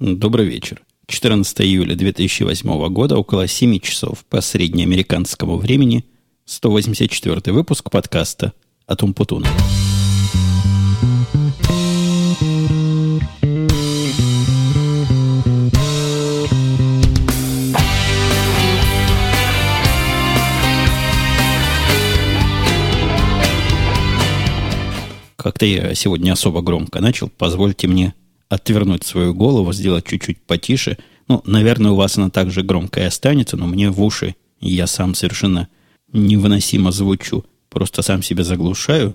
Добрый вечер. 14 июля 2008 года, около 7 часов по среднеамериканскому времени, 184 выпуск подкаста от Умпутуна. Как-то я сегодня особо громко начал. Позвольте мне отвернуть свою голову, сделать чуть-чуть потише. Ну, наверное, у вас она также громко и останется, но мне в уши я сам совершенно невыносимо звучу. Просто сам себя заглушаю.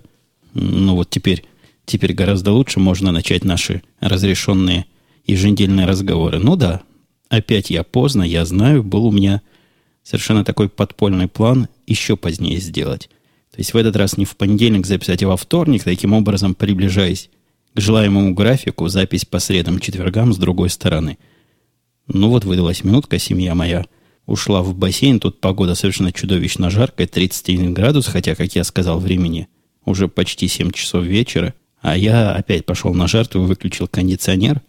Ну вот теперь, теперь гораздо лучше можно начать наши разрешенные еженедельные разговоры. Ну да, опять я поздно, я знаю, был у меня совершенно такой подпольный план еще позднее сделать. То есть в этот раз не в понедельник записать, а во вторник, таким образом приближаясь к желаемому графику запись по средам, четвергам с другой стороны. Ну вот выдалась минутка, семья моя ушла в бассейн. Тут погода совершенно чудовищно жаркая, 31 градус, хотя, как я сказал, времени уже почти 7 часов вечера. А я опять пошел на жертву, выключил кондиционер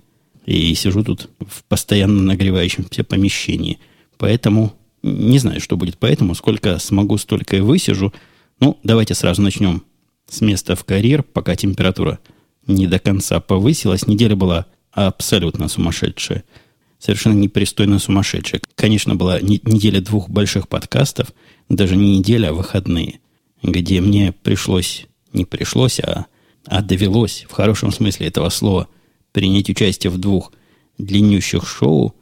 и сижу тут в постоянно нагревающемся помещении. Поэтому не знаю, что будет поэтому. Сколько смогу, столько и высижу. Ну, давайте сразу начнем с места в карьер, пока температура не до конца повысилась. Неделя была абсолютно сумасшедшая. Совершенно непристойно сумасшедшая. Конечно, была неделя двух больших подкастов, даже не неделя, а выходные, где мне пришлось, не пришлось, а, а довелось, в хорошем смысле этого слова, принять участие в двух длиннющих шоу,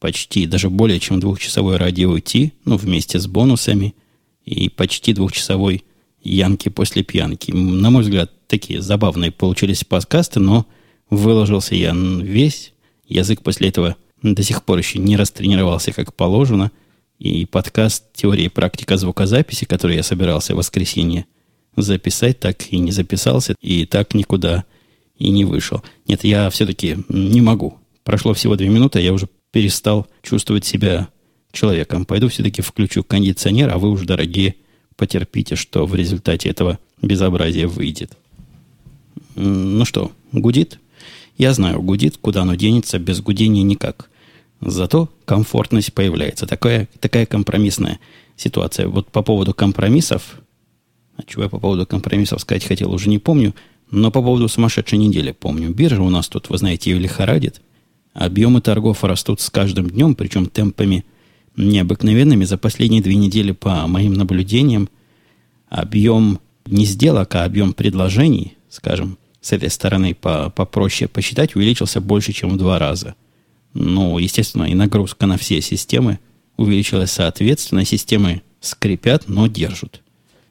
почти даже более чем двухчасовой радио Ти, ну, вместе с бонусами, и почти двухчасовой Янки после пьянки. На мой взгляд, такие забавные получились подкасты, но выложился я весь. Язык после этого до сих пор еще не растренировался как положено. И подкаст «Теория и практика звукозаписи», который я собирался в воскресенье записать, так и не записался, и так никуда и не вышел. Нет, я все-таки не могу. Прошло всего две минуты, а я уже перестал чувствовать себя человеком. Пойду все-таки включу кондиционер, а вы уж, дорогие, потерпите, что в результате этого безобразия выйдет. Ну что, гудит? Я знаю, гудит, куда оно денется, без гудения никак. Зато комфортность появляется. Такая, такая компромиссная ситуация. Вот по поводу компромиссов, а чего я по поводу компромиссов сказать хотел, уже не помню, но по поводу сумасшедшей недели помню. Биржа у нас тут, вы знаете, ее лихорадит. Объемы торгов растут с каждым днем, причем темпами необыкновенными. За последние две недели, по моим наблюдениям, объем не сделок, а объем предложений, скажем, с этой стороны по, попроще посчитать, увеличился больше, чем в два раза. Ну, естественно, и нагрузка на все системы увеличилась соответственно. Системы скрипят, но держат.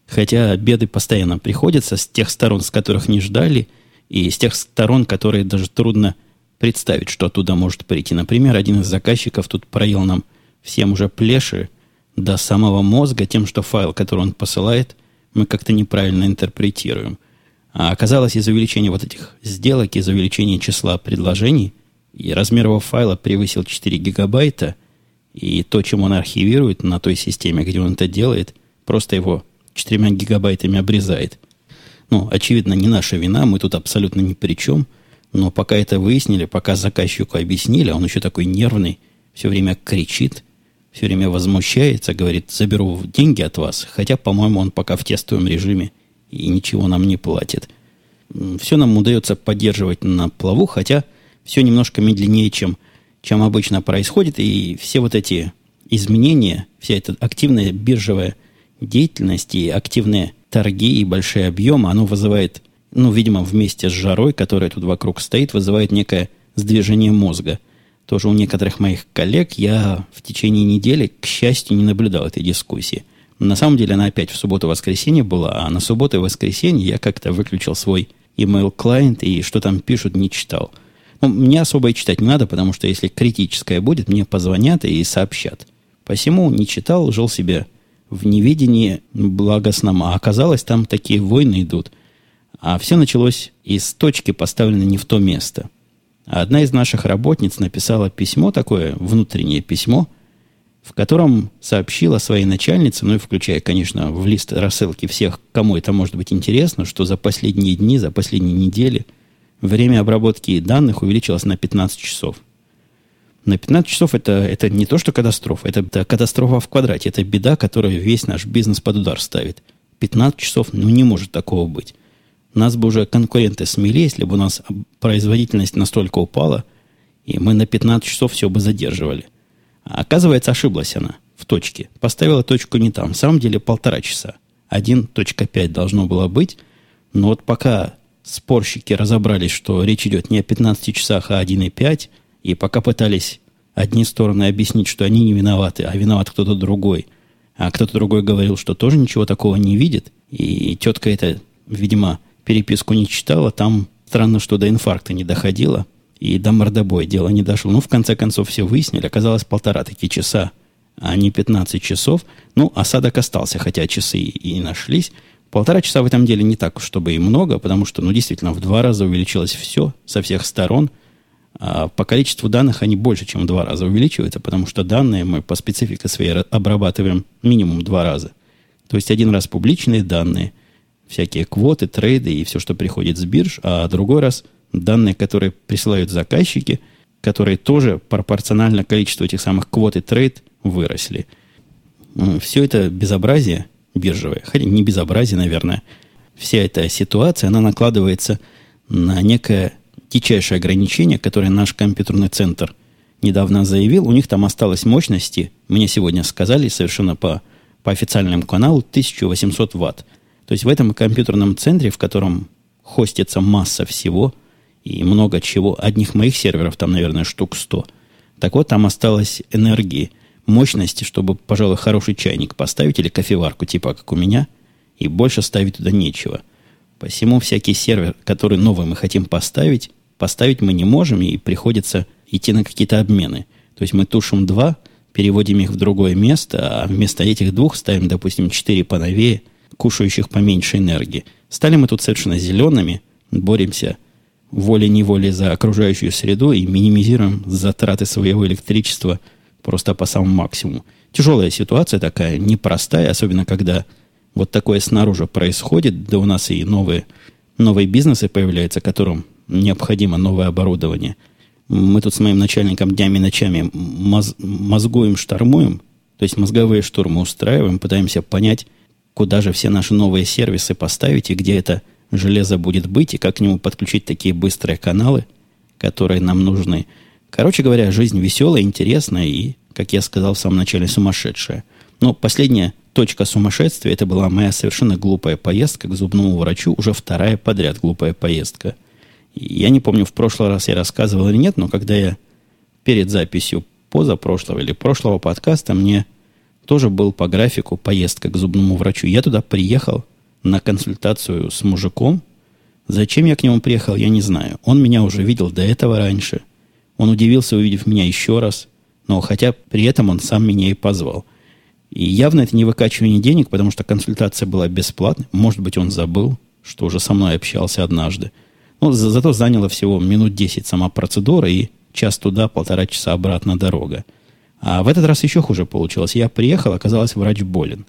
Хотя беды постоянно приходятся с тех сторон, с которых не ждали, и с тех сторон, которые даже трудно представить, что оттуда может прийти. Например, один из заказчиков тут проел нам всем уже плеши до самого мозга тем, что файл, который он посылает, мы как-то неправильно интерпретируем. А оказалось, из-за увеличения вот этих сделок, из-за увеличения числа предложений, и размер его файла превысил 4 гигабайта, и то, чем он архивирует на той системе, где он это делает, просто его 4 гигабайтами обрезает. Ну, очевидно, не наша вина, мы тут абсолютно ни при чем, но пока это выяснили, пока заказчику объяснили, а он еще такой нервный, все время кричит, все время возмущается, говорит, заберу деньги от вас, хотя, по-моему, он пока в тестовом режиме – и ничего нам не платит. Все нам удается поддерживать на плаву, хотя все немножко медленнее, чем, чем обычно происходит. И все вот эти изменения, вся эта активная биржевая деятельность и активные торги и большие объемы, оно вызывает, ну, видимо, вместе с жарой, которая тут вокруг стоит, вызывает некое сдвижение мозга. Тоже у некоторых моих коллег я в течение недели, к счастью, не наблюдал этой дискуссии – на самом деле она опять в субботу-воскресенье была, а на субботу и воскресенье я как-то выключил свой email клиент и что там пишут, не читал. Ну, мне особо и читать не надо, потому что если критическое будет, мне позвонят и сообщат. Посему не читал, жил себе в неведении благостном, а оказалось, там такие войны идут. А все началось из точки, поставленной не в то место. Одна из наших работниц написала письмо такое, внутреннее письмо, в котором сообщила своей начальнице, ну и включая, конечно, в лист рассылки всех, кому это может быть интересно, что за последние дни, за последние недели время обработки данных увеличилось на 15 часов. На 15 часов это, это не то, что катастрофа, это, это катастрофа в квадрате. Это беда, которая весь наш бизнес под удар ставит. 15 часов, ну не может такого быть. Нас бы уже конкуренты смели, если бы у нас производительность настолько упала, и мы на 15 часов все бы задерживали. А оказывается, ошиблась она в точке. Поставила точку не там. В самом деле полтора часа. 1.5 должно было быть. Но вот пока спорщики разобрались, что речь идет не о 15 часах, а 1.5, и пока пытались одни стороны объяснить, что они не виноваты, а виноват кто-то другой, а кто-то другой говорил, что тоже ничего такого не видит, и тетка эта, видимо, переписку не читала, там странно, что до инфаркта не доходило, и до мордобоя дело не дошло. Ну, в конце концов, все выяснили. Оказалось, полтора такие часа, а не 15 часов. Ну, осадок остался, хотя часы и нашлись. Полтора часа в этом деле не так, чтобы и много, потому что, ну, действительно, в два раза увеличилось все со всех сторон. А по количеству данных они больше, чем в два раза увеличиваются, потому что данные мы по специфике своей обрабатываем минимум два раза. То есть один раз публичные данные – всякие квоты, трейды и все, что приходит с бирж, а другой раз данные, которые присылают заказчики, которые тоже пропорционально количеству этих самых квот и трейд выросли. Все это безобразие биржевое, хотя не безобразие, наверное, вся эта ситуация, она накладывается на некое дичайшее ограничение, которое наш компьютерный центр недавно заявил. У них там осталось мощности, мне сегодня сказали совершенно по, по официальному каналу, 1800 ватт. То есть в этом компьютерном центре, в котором хостится масса всего и много чего, одних моих серверов там, наверное, штук 100, так вот, там осталось энергии, мощности, чтобы, пожалуй, хороший чайник поставить или кофеварку, типа как у меня, и больше ставить туда нечего. Посему всякий сервер, который новый мы хотим поставить, поставить мы не можем, и приходится идти на какие-то обмены. То есть мы тушим два, переводим их в другое место, а вместо этих двух ставим, допустим, четыре поновее – кушающих поменьше энергии. Стали мы тут совершенно зелеными, боремся волей-неволей за окружающую среду и минимизируем затраты своего электричества просто по самому максимуму. Тяжелая ситуация такая, непростая, особенно когда вот такое снаружи происходит, да у нас и новые, новые бизнесы появляются, которым необходимо новое оборудование. Мы тут с моим начальником днями и ночами моз, мозгуем, штормуем, то есть мозговые штурмы устраиваем, пытаемся понять, куда же все наши новые сервисы поставить и где это железо будет быть, и как к нему подключить такие быстрые каналы, которые нам нужны. Короче говоря, жизнь веселая, интересная и, как я сказал в самом начале, сумасшедшая. Но последняя точка сумасшествия, это была моя совершенно глупая поездка к зубному врачу, уже вторая подряд глупая поездка. Я не помню, в прошлый раз я рассказывал или нет, но когда я перед записью позапрошлого или прошлого подкаста мне тоже был по графику поездка к зубному врачу. Я туда приехал на консультацию с мужиком. Зачем я к нему приехал, я не знаю. Он меня уже видел до этого раньше. Он удивился, увидев меня еще раз. Но хотя при этом он сам меня и позвал. И явно это не выкачивание денег, потому что консультация была бесплатной. Может быть, он забыл, что уже со мной общался однажды. Но за, зато заняло всего минут 10 сама процедура и час туда, полтора часа обратно дорога. А в этот раз еще хуже получилось. Я приехал, оказалось, врач болен.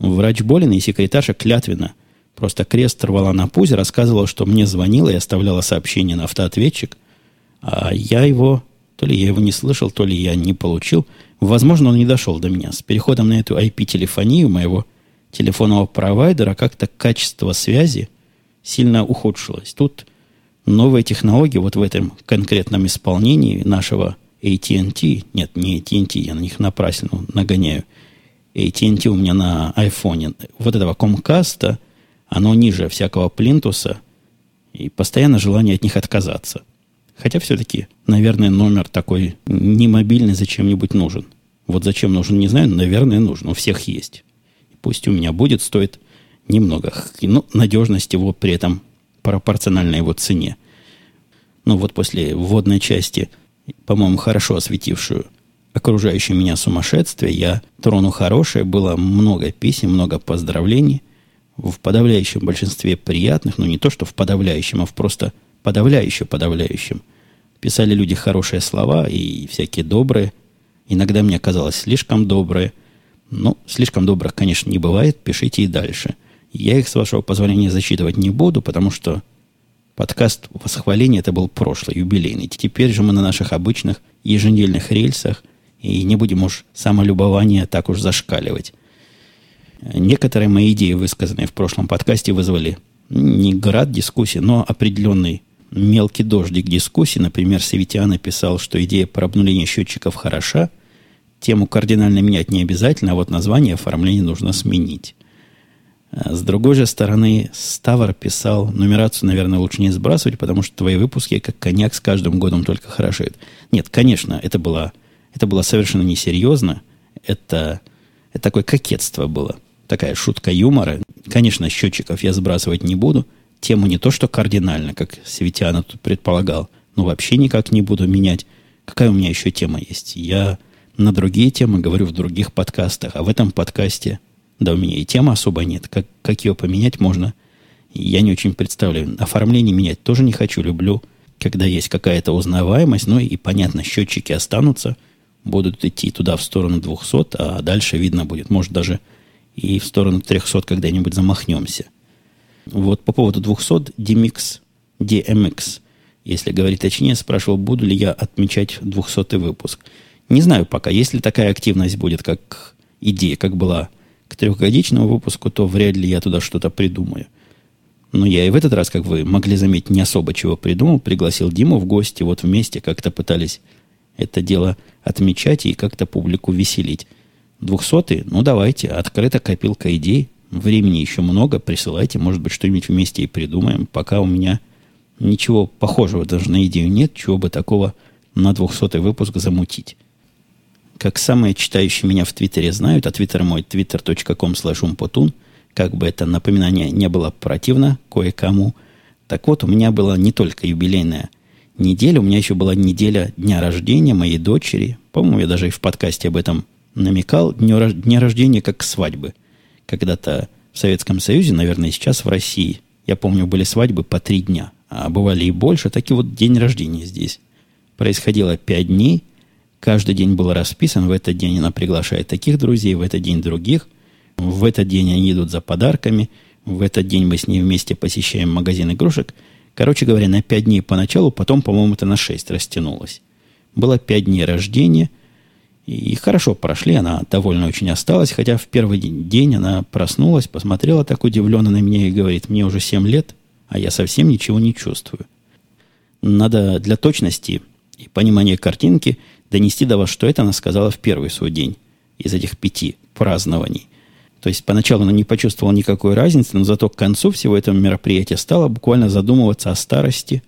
Врач болен, и секретарша клятвенно просто крест рвала на пузе, рассказывала, что мне звонила и оставляла сообщение на автоответчик. А я его, то ли я его не слышал, то ли я не получил. Возможно, он не дошел до меня. С переходом на эту IP-телефонию моего телефонного провайдера как-то качество связи сильно ухудшилось. Тут новые технологии вот в этом конкретном исполнении нашего AT&T, нет, не AT&T, я на них напрасно нагоняю. AT&T у меня на айфоне. Вот этого Comcast, оно ниже всякого плинтуса, и постоянно желание от них отказаться. Хотя все-таки, наверное, номер такой не мобильный зачем-нибудь нужен. Вот зачем нужен, не знаю, но, наверное, нужен. У всех есть. Пусть у меня будет, стоит немного. Ну, надежность его при этом пропорциональна его цене. Ну, вот после вводной части – по-моему, хорошо осветившую окружающее меня сумасшествие. Я трону хорошее, было много писем, много поздравлений. В подавляющем большинстве приятных, но не то, что в подавляющем, а в просто подавляюще-подавляющем. Писали люди хорошие слова и всякие добрые. Иногда мне казалось слишком добрые. Ну, слишком добрых, конечно, не бывает. Пишите и дальше. Я их, с вашего позволения, зачитывать не буду, потому что Подкаст восхваления это был прошлый, юбилейный. Теперь же мы на наших обычных еженедельных рельсах, и не будем уж самолюбование так уж зашкаливать. Некоторые мои идеи, высказанные в прошлом подкасте, вызвали не град дискуссий, но определенный мелкий дождик дискуссий. Например, Севитян написал, что идея про обнуление счетчиков хороша, тему кардинально менять не обязательно, а вот название оформления нужно сменить. А с другой же стороны, Ставр писал, нумерацию, наверное, лучше не сбрасывать, потому что твои выпуски, как коньяк, с каждым годом только хорошеют. Нет, конечно, это было, это было совершенно несерьезно. Это, это такое кокетство было. Такая шутка юмора. Конечно, счетчиков я сбрасывать не буду. Тему не то, что кардинально, как Светиана тут предполагал, но вообще никак не буду менять. Какая у меня еще тема есть? Я на другие темы говорю в других подкастах, а в этом подкасте да, у меня и темы особо нет. Как, как ее поменять можно, я не очень представляю. Оформление менять тоже не хочу. Люблю, когда есть какая-то узнаваемость. Ну и, понятно, счетчики останутся. Будут идти туда в сторону 200, а дальше видно будет. Может, даже и в сторону 300 когда-нибудь замахнемся. Вот по поводу 200 DMX, DMX, если говорить точнее, спрашивал, буду ли я отмечать 200 выпуск. Не знаю пока. Если такая активность будет, как идея, как была к трехгодичному выпуску, то вряд ли я туда что-то придумаю. Но я и в этот раз, как вы могли заметить, не особо чего придумал. Пригласил Диму в гости. Вот вместе как-то пытались это дело отмечать и как-то публику веселить. Двухсотый? Ну, давайте. Открыта копилка идей. Времени еще много. Присылайте. Может быть, что-нибудь вместе и придумаем. Пока у меня ничего похожего даже на идею нет. Чего бы такого на двухсотый выпуск замутить как самые читающие меня в Твиттере знают, а Твиттер мой twitter.com slash как бы это напоминание не было противно кое-кому. Так вот, у меня была не только юбилейная неделя, у меня еще была неделя дня рождения моей дочери. По-моему, я даже и в подкасте об этом намекал. Дня рождения как свадьбы. Когда-то в Советском Союзе, наверное, сейчас в России, я помню, были свадьбы по три дня. А бывали и больше. Так и вот день рождения здесь. Происходило пять дней – Каждый день был расписан. В этот день она приглашает таких друзей, в этот день других. В этот день они идут за подарками. В этот день мы с ней вместе посещаем магазин игрушек. Короче говоря, на пять дней поначалу, потом, по-моему, это на шесть растянулось. Было пять дней рождения. И хорошо прошли, она довольно очень осталась, хотя в первый день она проснулась, посмотрела так удивленно на меня и говорит, мне уже семь лет, а я совсем ничего не чувствую. Надо для точности и понимания картинки – донести до вас, что это она сказала в первый свой день из этих пяти празднований. То есть поначалу она не почувствовала никакой разницы, но зато к концу всего этого мероприятия стала буквально задумываться о старости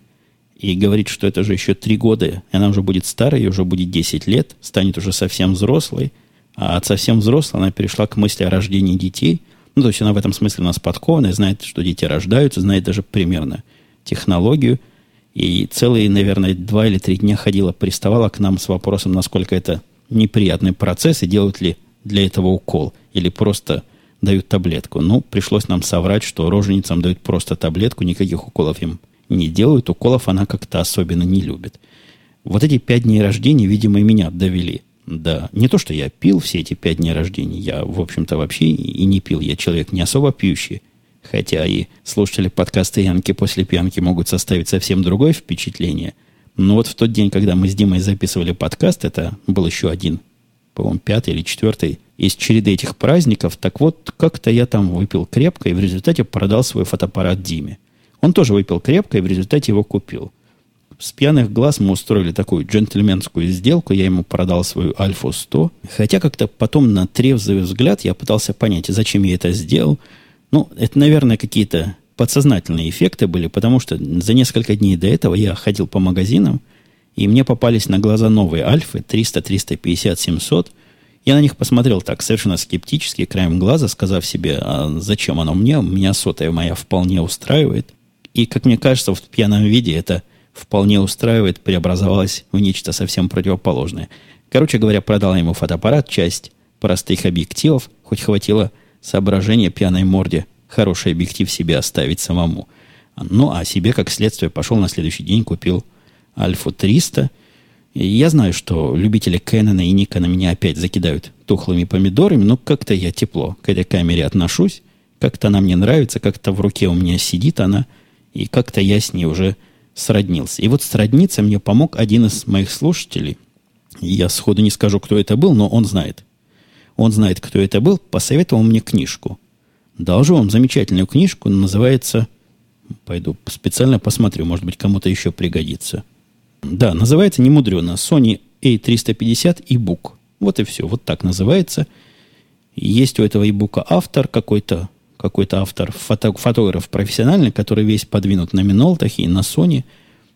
и говорить, что это же еще три года, и она уже будет старой, ей уже будет 10 лет, станет уже совсем взрослой, а от совсем взрослой она перешла к мысли о рождении детей. Ну, то есть она в этом смысле у нас подкованная, знает, что дети рождаются, знает даже примерно технологию – и целые, наверное, два или три дня ходила, приставала к нам с вопросом, насколько это неприятный процесс и делают ли для этого укол или просто дают таблетку. Ну, пришлось нам соврать, что роженицам дают просто таблетку, никаких уколов им не делают. Уколов она как-то особенно не любит. Вот эти пять дней рождения, видимо, и меня довели. Да, не то, что я пил все эти пять дней рождения. Я, в общем-то, вообще и не пил. Я человек не особо пьющий. Хотя и слушатели подкаста Янки после пьянки могут составить совсем другое впечатление. Но вот в тот день, когда мы с Димой записывали подкаст, это был еще один, по-моему, пятый или четвертый из череды этих праздников. Так вот, как-то я там выпил крепко и в результате продал свой фотоаппарат Диме. Он тоже выпил крепко и в результате его купил. С пьяных глаз мы устроили такую джентльменскую сделку. Я ему продал свою Альфу 100. Хотя как-то потом на трезвый взгляд я пытался понять, зачем я это сделал – ну, это, наверное, какие-то подсознательные эффекты были, потому что за несколько дней до этого я ходил по магазинам, и мне попались на глаза новые альфы 300, 350, 700. Я на них посмотрел так, совершенно скептически, краем глаза, сказав себе, а зачем оно мне, меня сотая моя вполне устраивает. И, как мне кажется, в пьяном виде это вполне устраивает, преобразовалось в нечто совсем противоположное. Короче говоря, продал ему фотоаппарат, часть простых объективов, хоть хватило соображение пьяной морде хороший объектив себе оставить самому. Ну, а себе, как следствие, пошел на следующий день, купил Альфу 300. И я знаю, что любители Кэнона и Никона меня опять закидают тухлыми помидорами, но как-то я тепло к этой камере отношусь. Как-то она мне нравится, как-то в руке у меня сидит она. И как-то я с ней уже сроднился. И вот сродниться мне помог один из моих слушателей. Я сходу не скажу, кто это был, но он знает. Он знает, кто это был, посоветовал мне книжку. Должу вам замечательную книжку, называется... Пойду специально посмотрю, может быть, кому-то еще пригодится. Да, называется немудрено Sony A350 e-book. Вот и все, вот так называется. Есть у этого e-book автор какой-то, какой-то автор, фото, фотограф профессиональный, который весь подвинут на Минолтах и на Sony.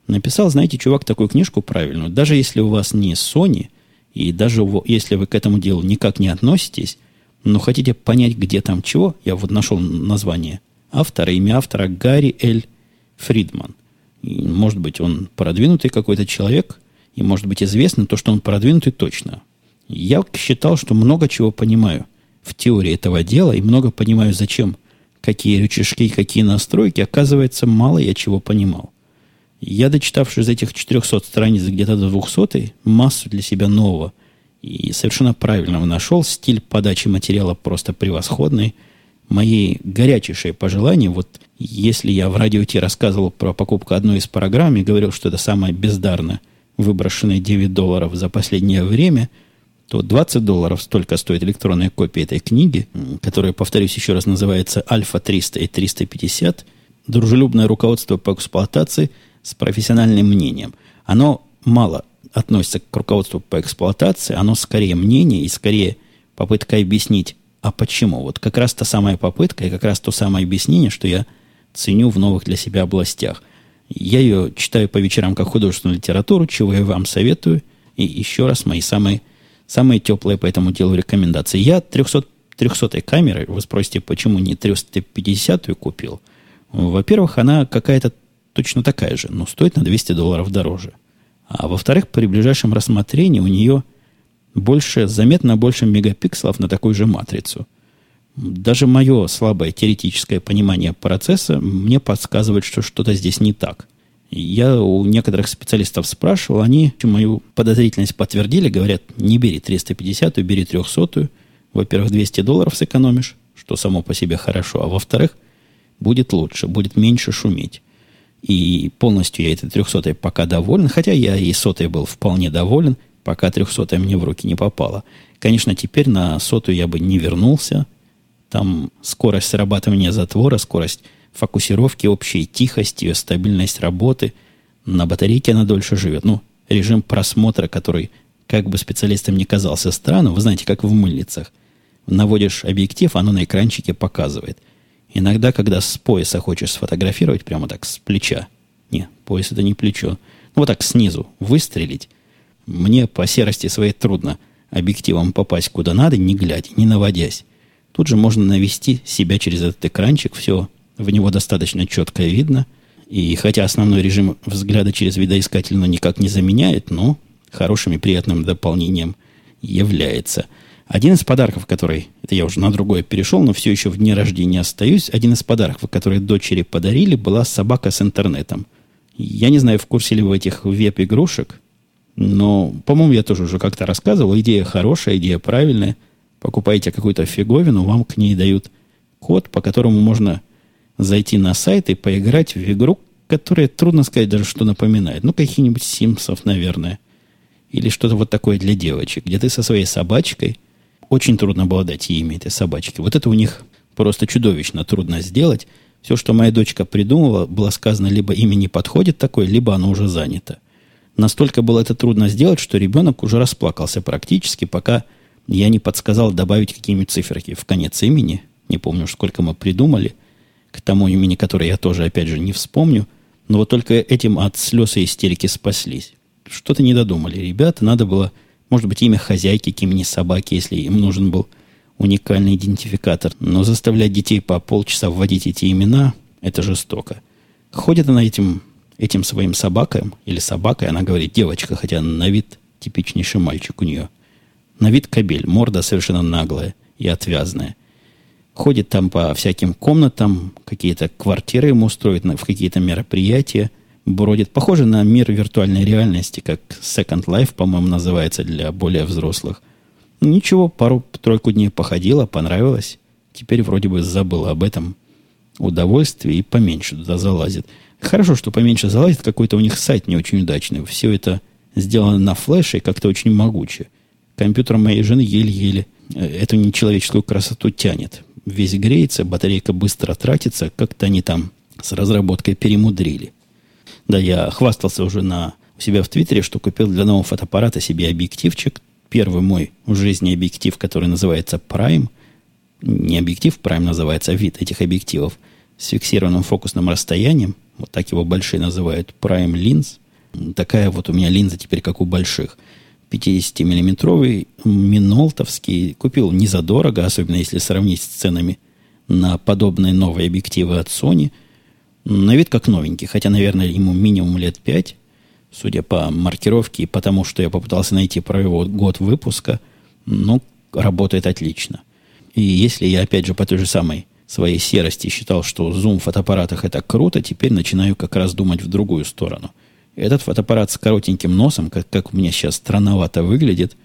Написал, знаете, чувак, такую книжку правильную. Даже если у вас не Sony, и даже если вы к этому делу никак не относитесь, но хотите понять, где там чего, я вот нашел название автора, имя автора Гарри Эль Фридман. И, может быть, он продвинутый какой-то человек, и может быть известно то, что он продвинутый точно. Я считал, что много чего понимаю в теории этого дела, и много понимаю, зачем какие рычажки, какие настройки. Оказывается, мало я чего понимал. Я, дочитавший из этих 400 страниц где-то до 200, массу для себя нового и совершенно правильного нашел. Стиль подачи материала просто превосходный. Мои горячейшие пожелания, вот если я в радио Ти рассказывал про покупку одной из программ и говорил, что это самое бездарно выброшенные 9 долларов за последнее время, то 20 долларов столько стоит электронная копия этой книги, которая, повторюсь еще раз, называется «Альфа 300 и 350», дружелюбное руководство по эксплуатации – с профессиональным мнением. Оно мало относится к руководству по эксплуатации, оно скорее мнение и скорее попытка объяснить, а почему. Вот как раз та самая попытка и как раз то самое объяснение, что я ценю в новых для себя областях. Я ее читаю по вечерам как художественную литературу, чего я вам советую. И еще раз мои самые, самые теплые по этому делу рекомендации. Я 300, 300 камеры, вы спросите, почему не 350 купил? Во-первых, она какая-то точно такая же, но стоит на 200 долларов дороже. А во-вторых, при ближайшем рассмотрении у нее больше, заметно больше мегапикселов на такую же матрицу. Даже мое слабое теоретическое понимание процесса мне подсказывает, что что-то здесь не так. Я у некоторых специалистов спрашивал, они мою подозрительность подтвердили, говорят, не бери 350, бери 300. Во-первых, 200 долларов сэкономишь, что само по себе хорошо, а во-вторых, будет лучше, будет меньше шуметь. И полностью я этой 300 пока доволен, хотя я и сотой был вполне доволен, пока 300 мне в руки не попала. Конечно, теперь на сотую я бы не вернулся. Там скорость срабатывания затвора, скорость фокусировки, общая тихость, ее стабильность работы. На батарейке она дольше живет. Ну, режим просмотра, который, как бы специалистам не казался странным, вы знаете, как в мыльницах. Наводишь объектив, оно на экранчике показывает – Иногда, когда с пояса хочешь сфотографировать, прямо так с плеча. Не, пояс это не плечо. Ну, вот так снизу выстрелить. Мне по серости своей трудно объективом попасть куда надо, не глядя, не наводясь. Тут же можно навести себя через этот экранчик, все в него достаточно четко видно. И хотя основной режим взгляда через видоискатель ну, никак не заменяет, но хорошим и приятным дополнением является – один из подарков, который, это я уже на другое перешел, но все еще в дне рождения остаюсь, один из подарков, которые дочери подарили, была собака с интернетом. Я не знаю, в курсе ли вы этих веб-игрушек, но, по-моему, я тоже уже как-то рассказывал. Идея хорошая, идея правильная. Покупаете какую-то фиговину, вам к ней дают код, по которому можно зайти на сайт и поиграть в игру, которая, трудно сказать даже, что напоминает. Ну, каких-нибудь Симсов, наверное. Или что-то вот такое для девочек, где ты со своей собачкой – очень трудно было дать имя этой собачки. Вот это у них просто чудовищно трудно сделать. Все, что моя дочка придумала, было сказано, либо имя не подходит такое, либо оно уже занято. Настолько было это трудно сделать, что ребенок уже расплакался практически, пока я не подсказал добавить какие-нибудь циферки в конец имени. Не помню, сколько мы придумали. К тому имени, которое я тоже, опять же, не вспомню. Но вот только этим от слез и истерики спаслись. Что-то не додумали. Ребята, надо было может быть, имя хозяйки к имени собаки, если им нужен был уникальный идентификатор. Но заставлять детей по полчаса вводить эти имена – это жестоко. Ходит она этим, этим своим собакам или собакой, она говорит девочка, хотя на вид типичнейший мальчик у нее. На вид кабель, морда совершенно наглая и отвязная. Ходит там по всяким комнатам, какие-то квартиры ему устроит, в какие-то мероприятия – бродит. Похоже на мир виртуальной реальности, как Second Life, по-моему, называется для более взрослых. Ничего, пару-тройку дней походила, понравилось. Теперь вроде бы забыла об этом удовольствии и поменьше туда залазит. Хорошо, что поменьше залазит, какой-то у них сайт не очень удачный. Все это сделано на флеше и как-то очень могуче. Компьютер моей жены еле-еле э, эту нечеловеческую красоту тянет. Весь греется, батарейка быстро тратится, как-то они там с разработкой перемудрили. Да, я хвастался уже на, у себя в Твиттере, что купил для нового фотоаппарата себе объективчик. Первый мой в жизни объектив, который называется Prime. Не объектив Prime называется, а вид этих объективов с фиксированным фокусным расстоянием вот так его большие называют, Prime Lens. Такая вот у меня линза теперь, как у больших. 50-миллиметровый минолтовский. Купил не задорого, особенно если сравнить с ценами на подобные новые объективы от Sony. На вид как новенький, хотя, наверное, ему минимум лет 5, судя по маркировке и потому, что я попытался найти про его год выпуска, ну, работает отлично. И если я, опять же, по той же самой своей серости считал, что зум в фотоаппаратах это круто, теперь начинаю как раз думать в другую сторону. Этот фотоаппарат с коротеньким носом, как, как у меня сейчас странновато выглядит,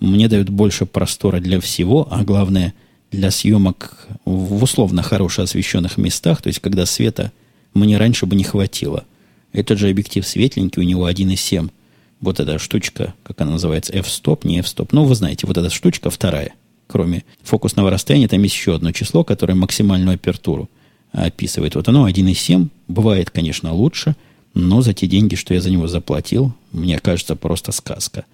мне дает больше простора для всего, а главное, для съемок в условно хорошо освещенных местах, то есть когда света мне раньше бы не хватило. Этот же объектив светленький, у него 1,7. Вот эта штучка, как она называется, f-stop, не f-stop. Ну, вы знаете, вот эта штучка вторая – кроме фокусного расстояния, там есть еще одно число, которое максимальную апертуру описывает. Вот оно 1,7. Бывает, конечно, лучше, но за те деньги, что я за него заплатил, мне кажется, просто сказка.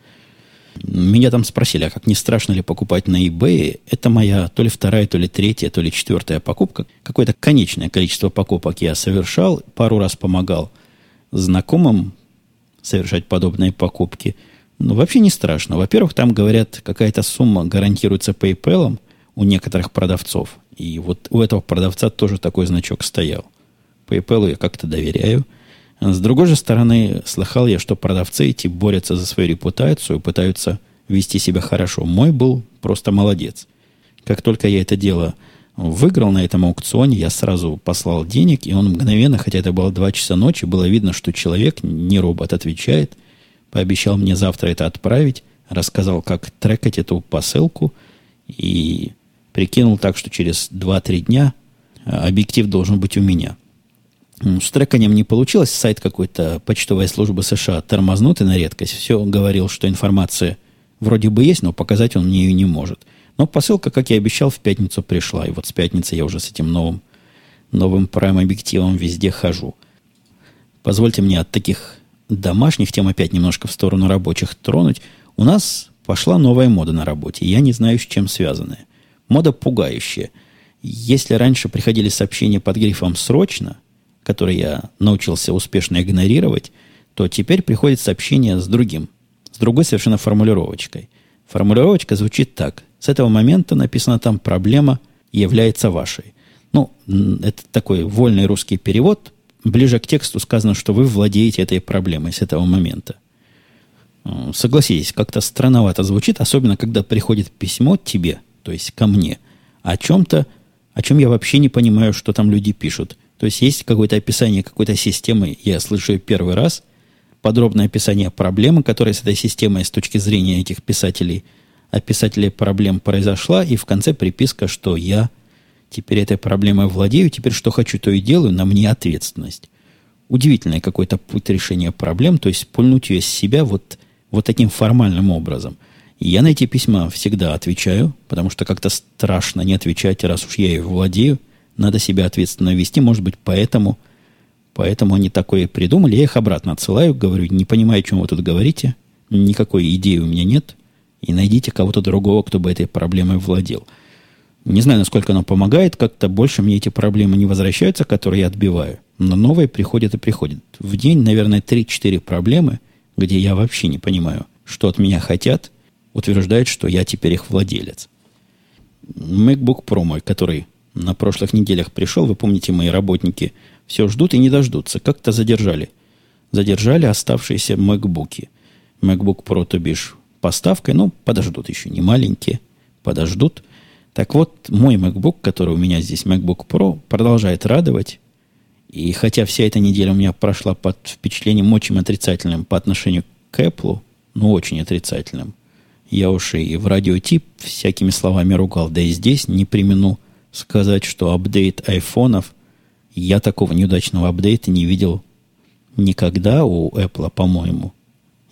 Меня там спросили, а как не страшно ли покупать на eBay? Это моя то ли вторая, то ли третья, то ли четвертая покупка. Какое-то конечное количество покупок я совершал. Пару раз помогал знакомым совершать подобные покупки – ну, вообще не страшно. Во-первых, там, говорят, какая-то сумма гарантируется PayPal у некоторых продавцов. И вот у этого продавца тоже такой значок стоял. PayPal я как-то доверяю. С другой же стороны, слыхал я, что продавцы эти борются за свою репутацию, пытаются вести себя хорошо. Мой был просто молодец. Как только я это дело выиграл на этом аукционе, я сразу послал денег, и он мгновенно, хотя это было 2 часа ночи, было видно, что человек, не робот, отвечает – Пообещал мне завтра это отправить. Рассказал, как трекать эту посылку. И прикинул так, что через 2-3 дня а, объектив должен быть у меня. С треканием не получилось. Сайт какой-то почтовой службы США тормознутый на редкость. Все говорил, что информация вроде бы есть, но показать он мне ее не может. Но посылка, как я обещал, в пятницу пришла. И вот с пятницы я уже с этим новым, новым прайм-объективом везде хожу. Позвольте мне от таких домашних тем опять немножко в сторону рабочих тронуть, у нас пошла новая мода на работе. Я не знаю, с чем связанная. Мода пугающая. Если раньше приходили сообщения под грифом «срочно», которые я научился успешно игнорировать, то теперь приходит сообщение с другим, с другой совершенно формулировочкой. Формулировочка звучит так. С этого момента написано там «проблема является вашей». Ну, это такой вольный русский перевод, ближе к тексту сказано, что вы владеете этой проблемой с этого момента. Э, согласитесь, как-то странновато звучит, особенно когда приходит письмо тебе, то есть ко мне, о чем-то, о чем я вообще не понимаю, что там люди пишут. То есть есть какое-то описание какой-то системы, я слышу первый раз, подробное описание проблемы, которая с этой системой с точки зрения этих писателей, описателей проблем произошла, и в конце приписка, что я Теперь этой проблемой владею, теперь что хочу, то и делаю, на мне ответственность. Удивительный какой-то путь решения проблем, то есть пульнуть ее с себя вот, вот таким формальным образом. Я на эти письма всегда отвечаю, потому что как-то страшно не отвечать, раз уж я ее владею, надо себя ответственно вести, может быть, поэтому, поэтому они такое придумали. Я их обратно отсылаю, говорю, не понимаю, о чем вы тут говорите, никакой идеи у меня нет, и найдите кого-то другого, кто бы этой проблемой владел – не знаю, насколько оно помогает, как-то больше мне эти проблемы не возвращаются, которые я отбиваю. Но новые приходят и приходят. В день, наверное, 3-4 проблемы, где я вообще не понимаю, что от меня хотят, утверждают, что я теперь их владелец. MacBook Pro мой, который на прошлых неделях пришел, вы помните, мои работники все ждут и не дождутся. Как-то задержали. Задержали оставшиеся MacBook. MacBook Pro, то бишь, поставкой, ну, подождут еще, не маленькие, подождут – так вот, мой MacBook, который у меня здесь, MacBook Pro, продолжает радовать. И хотя вся эта неделя у меня прошла под впечатлением очень отрицательным по отношению к Apple, ну, очень отрицательным, я уж и в радиотип всякими словами ругал, да и здесь не примену сказать, что апдейт айфонов Я такого неудачного апдейта не видел никогда у Apple, по-моему.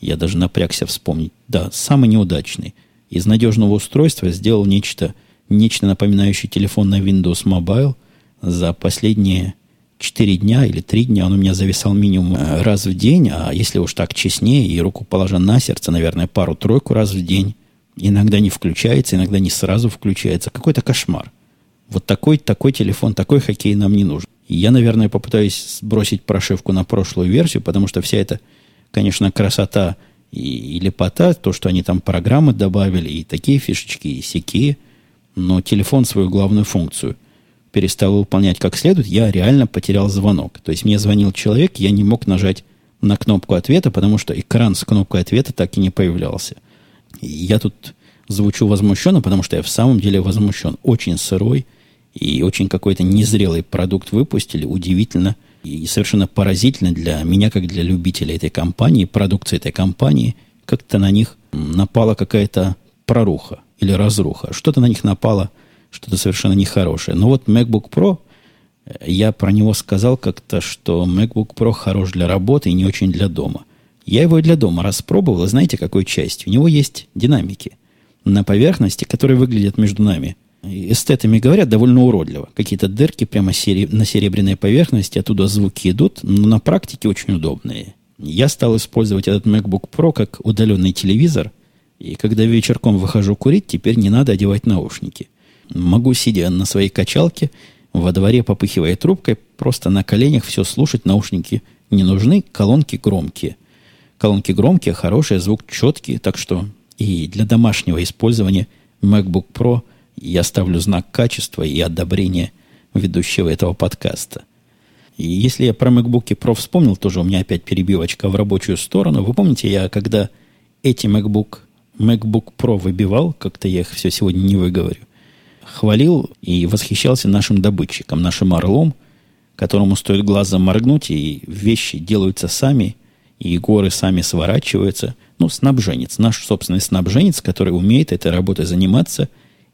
Я даже напрягся вспомнить. Да, самый неудачный. Из надежного устройства сделал нечто, нечто напоминающее телефон на Windows Mobile. За последние 4 дня или 3 дня он у меня зависал минимум э, раз в день, а если уж так честнее, и руку положа на сердце, наверное, пару-тройку раз в день. Иногда не включается, иногда не сразу включается. Какой-то кошмар. Вот такой, такой телефон, такой хоккей нам не нужен. я, наверное, попытаюсь сбросить прошивку на прошлую версию, потому что вся эта, конечно, красота и, и лепота, то, что они там программы добавили, и такие фишечки, и сякие, но телефон свою главную функцию – перестал выполнять как следует, я реально потерял звонок. То есть мне звонил человек, я не мог нажать на кнопку ответа, потому что экран с кнопкой ответа так и не появлялся. И я тут звучу возмущенно, потому что я в самом деле возмущен. Очень сырой и очень какой-то незрелый продукт выпустили. Удивительно и совершенно поразительно для меня, как для любителя этой компании, продукции этой компании. Как-то на них напала какая-то проруха или разруха. Что-то на них напало – что-то совершенно нехорошее. Но вот MacBook Pro, э, я про него сказал как-то, что MacBook Pro хорош для работы и не очень для дома. Я его и для дома распробовал, и знаете, какой частью? У него есть динамики на поверхности, которые выглядят между нами. Эстетами говорят довольно уродливо. Какие-то дырки прямо на серебряной поверхности, оттуда звуки идут, но на практике очень удобные. Я стал использовать этот MacBook Pro как удаленный телевизор, и когда вечерком выхожу курить, теперь не надо одевать наушники – Могу, сидя на своей качалке, во дворе попыхивая трубкой, просто на коленях все слушать, наушники не нужны, колонки громкие. Колонки громкие, хорошие, звук четкий, так что и для домашнего использования MacBook Pro я ставлю знак качества и одобрения ведущего этого подкаста. И если я про MacBook Pro вспомнил, тоже у меня опять перебивочка в рабочую сторону. Вы помните, я когда эти MacBook, MacBook Pro выбивал, как-то я их все сегодня не выговорю, хвалил и восхищался нашим добытчиком, нашим орлом, которому стоит глазом моргнуть, и вещи делаются сами, и горы сами сворачиваются. Ну, снабженец, наш собственный снабженец, который умеет этой работой заниматься,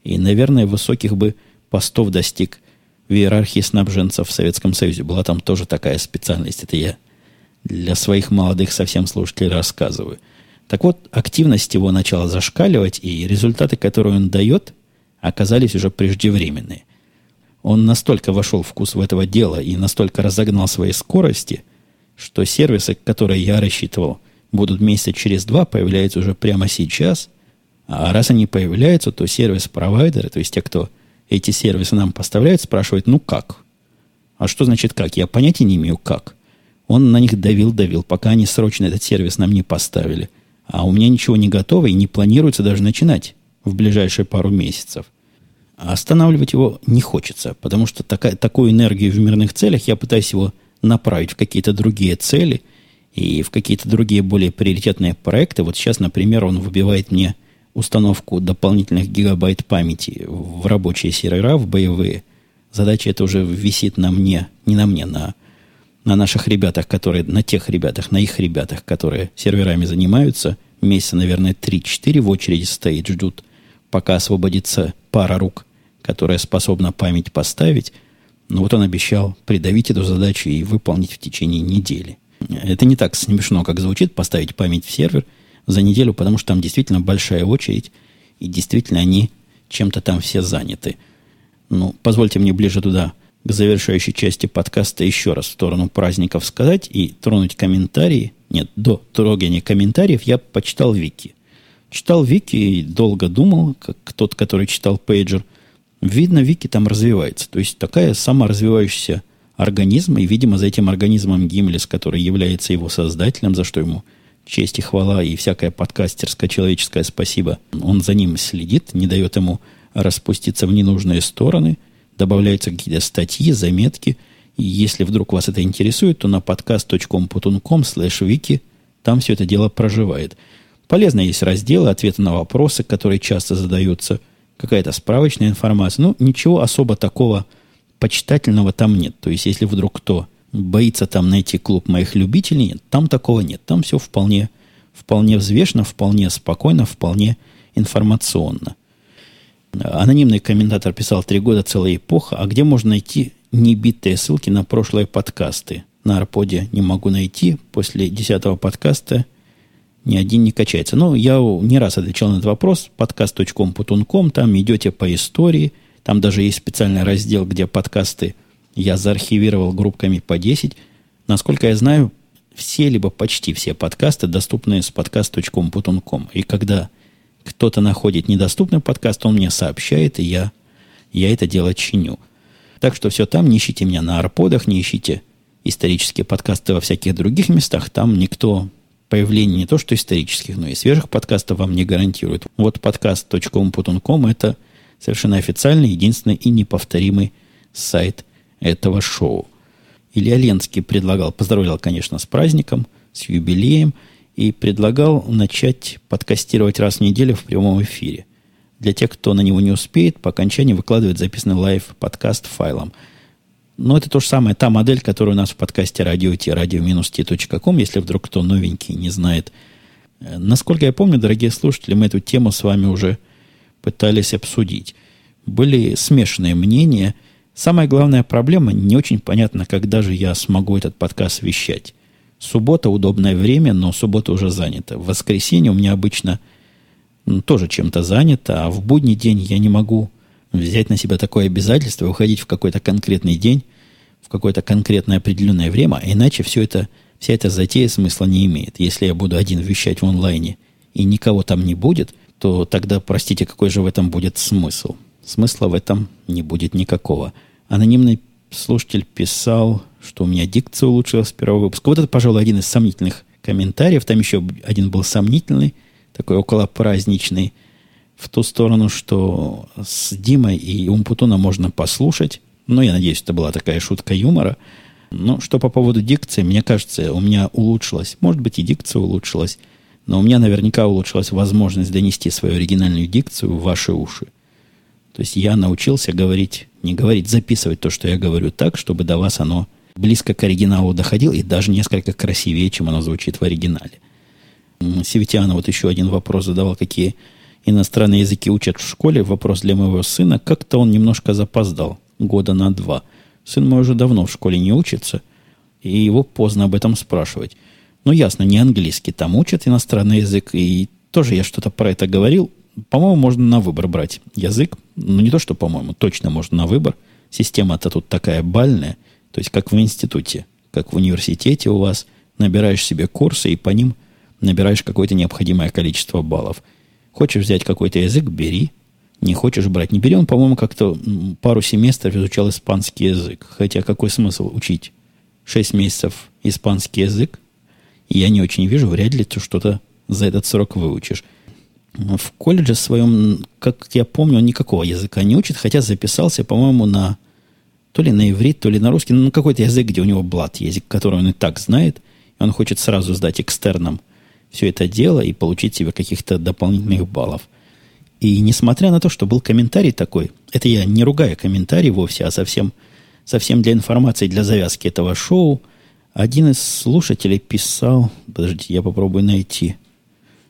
и, наверное, высоких бы постов достиг в иерархии снабженцев в Советском Союзе. Была там тоже такая специальность. Это я для своих молодых совсем слушателей рассказываю. Так вот, активность его начала зашкаливать, и результаты, которые он дает – оказались уже преждевременные. Он настолько вошел в вкус в этого дела и настолько разогнал свои скорости, что сервисы, которые я рассчитывал, будут месяца через два, появляются уже прямо сейчас. А раз они появляются, то сервис-провайдеры, то есть те, кто эти сервисы нам поставляют, спрашивают, ну как? А что значит как? Я понятия не имею как. Он на них давил-давил, пока они срочно этот сервис нам не поставили. А у меня ничего не готово и не планируется даже начинать в ближайшие пару месяцев. А останавливать его не хочется, потому что такая, такую энергию в мирных целях я пытаюсь его направить в какие-то другие цели и в какие-то другие более приоритетные проекты. Вот сейчас, например, он выбивает мне установку дополнительных гигабайт памяти в рабочие сервера, в боевые. Задача это уже висит на мне, не на мне, на, на наших ребятах, которые, на тех ребятах, на их ребятах, которые серверами занимаются. Месяца, наверное, 3-4 в очереди стоит, ждут – пока освободится пара рук, которая способна память поставить. Но вот он обещал придавить эту задачу и выполнить в течение недели. Это не так смешно, как звучит, поставить память в сервер за неделю, потому что там действительно большая очередь, и действительно они чем-то там все заняты. Ну, позвольте мне ближе туда, к завершающей части подкаста, еще раз в сторону праздников сказать и тронуть комментарии. Нет, до трогания комментариев я почитал Вики. Читал Вики и долго думал, как тот, который читал Пейджер. Видно, Вики там развивается. То есть такая саморазвивающаяся организм, и, видимо, за этим организмом Гимлис, который является его создателем, за что ему честь и хвала и всякое подкастерское человеческое спасибо, он за ним следит, не дает ему распуститься в ненужные стороны, добавляются какие-то статьи, заметки, и если вдруг вас это интересует, то на podcast.com.com slash wiki там все это дело проживает. Полезно есть разделы, ответы на вопросы, которые часто задаются, какая-то справочная информация. Ну, ничего особо такого почитательного там нет. То есть, если вдруг кто боится там найти клуб моих любителей, там такого нет. Там все вполне, вполне взвешенно, вполне спокойно, вполне информационно. Анонимный комментатор писал «Три года целая эпоха, а где можно найти небитые ссылки на прошлые подкасты. На Арподе не могу найти. После десятого подкаста ни один не качается. Но я не раз отвечал на этот вопрос. Подкаст.com.com, там идете по истории. Там даже есть специальный раздел, где подкасты я заархивировал группками по 10. Насколько я знаю, все, либо почти все подкасты доступны с подкаст.com.com. И когда кто-то находит недоступный подкаст, он мне сообщает, и я, я это дело чиню. Так что все там, не ищите меня на арподах, не ищите исторические подкасты во всяких других местах. Там никто появление не то что исторических, но и свежих подкастов вам не гарантирует. Вот подкаст.com.com это совершенно официальный, единственный и неповторимый сайт этого шоу. Илья Ленский предлагал, поздравлял, конечно, с праздником, с юбилеем, и предлагал начать подкастировать раз в неделю в прямом эфире. Для тех, кто на него не успеет, по окончании выкладывает записанный live подкаст файлом. Но это то же самое, та модель, которая у нас в подкасте радио T, radio-t.com, если вдруг кто новенький не знает. Э, насколько я помню, дорогие слушатели, мы эту тему с вами уже пытались обсудить. Были смешанные мнения. Самая главная проблема, не очень понятно, когда же я смогу этот подкаст вещать. Суббота удобное время, но суббота уже занята. В воскресенье у меня обычно ну, тоже чем-то занято, а в будний день я не могу взять на себя такое обязательство, уходить в какой-то конкретный день, в какое-то конкретное определенное время, а иначе все это, вся эта затея смысла не имеет. Если я буду один вещать в онлайне и никого там не будет, то тогда, простите, какой же в этом будет смысл? Смысла в этом не будет никакого. Анонимный слушатель писал, что у меня дикция улучшилась с первого выпуска. Вот это, пожалуй, один из сомнительных комментариев. Там еще один был сомнительный, такой около праздничный, в ту сторону, что с Димой и Умпутуна можно послушать. Но я надеюсь, это была такая шутка юмора. Но что по поводу дикции, мне кажется, у меня улучшилась. Может быть, и дикция улучшилась. Но у меня наверняка улучшилась возможность донести свою оригинальную дикцию в ваши уши. То есть я научился говорить, не говорить, записывать то, что я говорю так, чтобы до вас оно близко к оригиналу доходило и даже несколько красивее, чем оно звучит в оригинале. Севетиана вот еще один вопрос задавал, какие иностранные языки учат в школе. Вопрос для моего сына. Как-то он немножко запоздал, года на два. Сын мой уже давно в школе не учится, и его поздно об этом спрашивать. Ну, ясно, не английский там учат иностранный язык, и тоже я что-то про это говорил. По-моему, можно на выбор брать язык. Ну, не то, что, по-моему, точно можно на выбор. Система-то тут такая бальная, то есть как в институте, как в университете у вас. Набираешь себе курсы, и по ним набираешь какое-то необходимое количество баллов – Хочешь взять какой-то язык, бери. Не хочешь брать, не бери. Он, по-моему, как-то пару семестров изучал испанский язык. Хотя какой смысл учить шесть месяцев испанский язык? Я не очень вижу, вряд ли ты что-то за этот срок выучишь. В колледже своем, как я помню, он никакого языка не учит, хотя записался, по-моему, на то ли на иврит, то ли на русский, ну, какой-то язык, где у него блат язык, который он и так знает, и он хочет сразу сдать экстерном все это дело и получить себе каких-то дополнительных баллов. И несмотря на то, что был комментарий такой, это я не ругаю комментарий вовсе, а совсем, совсем для информации, для завязки этого шоу, один из слушателей писал, подождите, я попробую найти.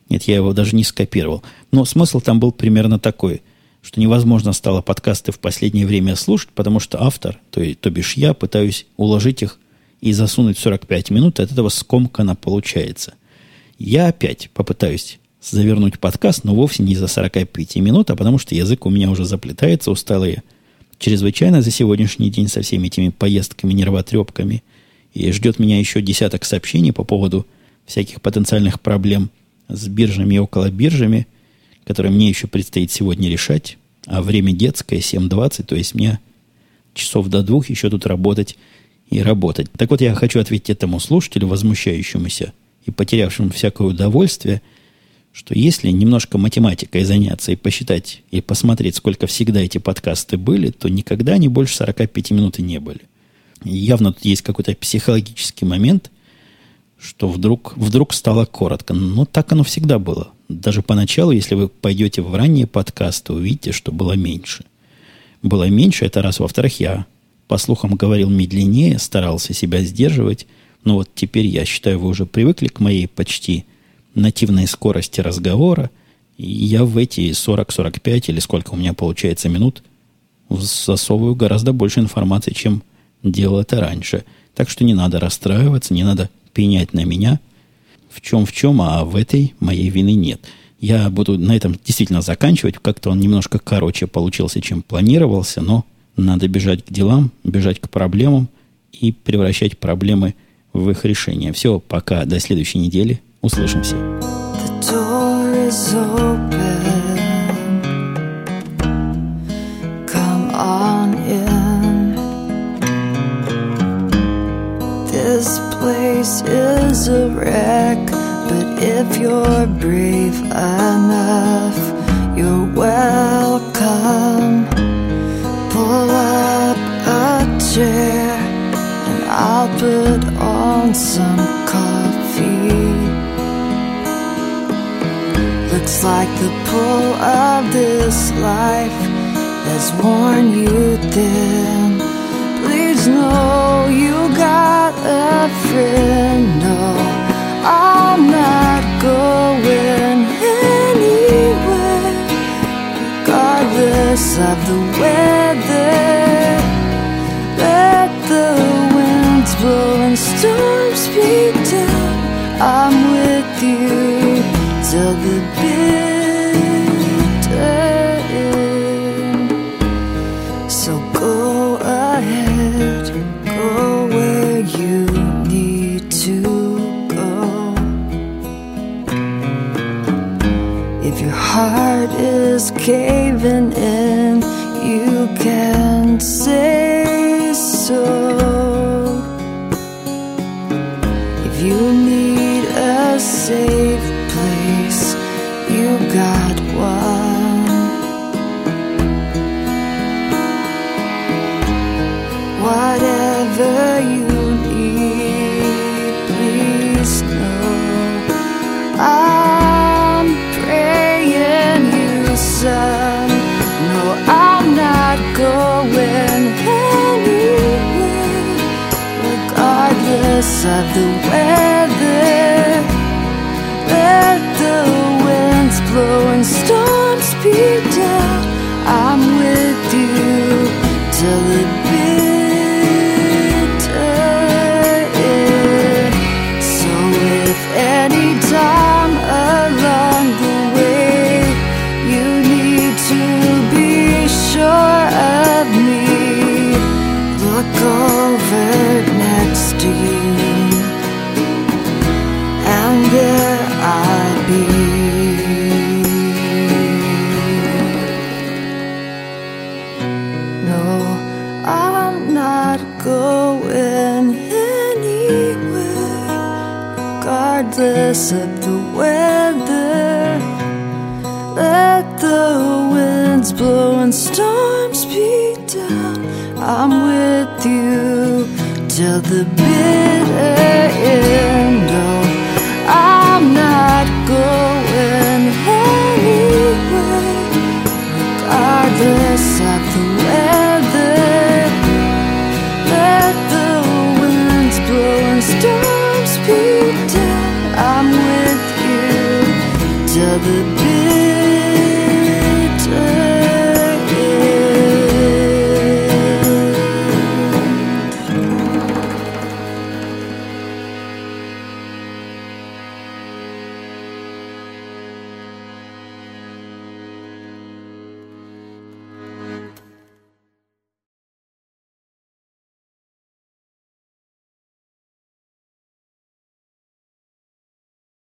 Нет, я его даже не скопировал. Но смысл там был примерно такой, что невозможно стало подкасты в последнее время слушать, потому что автор, то, есть, то бишь я, пытаюсь уложить их и засунуть 45 минут, от этого скомканно получается – я опять попытаюсь завернуть подкаст, но вовсе не за 45 минут, а потому что язык у меня уже заплетается, устал я чрезвычайно за сегодняшний день со всеми этими поездками, нервотрепками. И ждет меня еще десяток сообщений по поводу всяких потенциальных проблем с биржами и около биржами, которые мне еще предстоит сегодня решать. А время детское, 7.20, то есть мне часов до двух еще тут работать и работать. Так вот, я хочу ответить этому слушателю, возмущающемуся и потерявшим всякое удовольствие, что если немножко математикой заняться и посчитать, и посмотреть, сколько всегда эти подкасты были, то никогда они больше 45 минут и не были. Явно тут есть какой-то психологический момент, что вдруг, вдруг стало коротко. Но так оно всегда было. Даже поначалу, если вы пойдете в ранние подкасты, увидите, что было меньше. Было меньше, это раз. Во-вторых, я, по слухам, говорил медленнее, старался себя сдерживать – но вот теперь, я считаю, вы уже привыкли к моей почти нативной скорости разговора. И я в эти 40-45 или сколько у меня получается минут засовываю гораздо больше информации, чем делал это раньше. Так что не надо расстраиваться, не надо пенять на меня. В чем в чем, а в этой моей вины нет. Я буду на этом действительно заканчивать. Как-то он немножко короче получился, чем планировался, но надо бежать к делам, бежать к проблемам и превращать проблемы в их решение. Все, пока, до следующей недели. Услышимся. This place is a wreck, but if you're brave enough, you're welcome. Pull up a chair, and I'll put on some coffee. Looks like the pull of this life has worn you thin. Friend. No, I'm not going anywhere, regardless of the weather. Let the winds blow and storms beat down. I'm with you is caving in, you can't say so.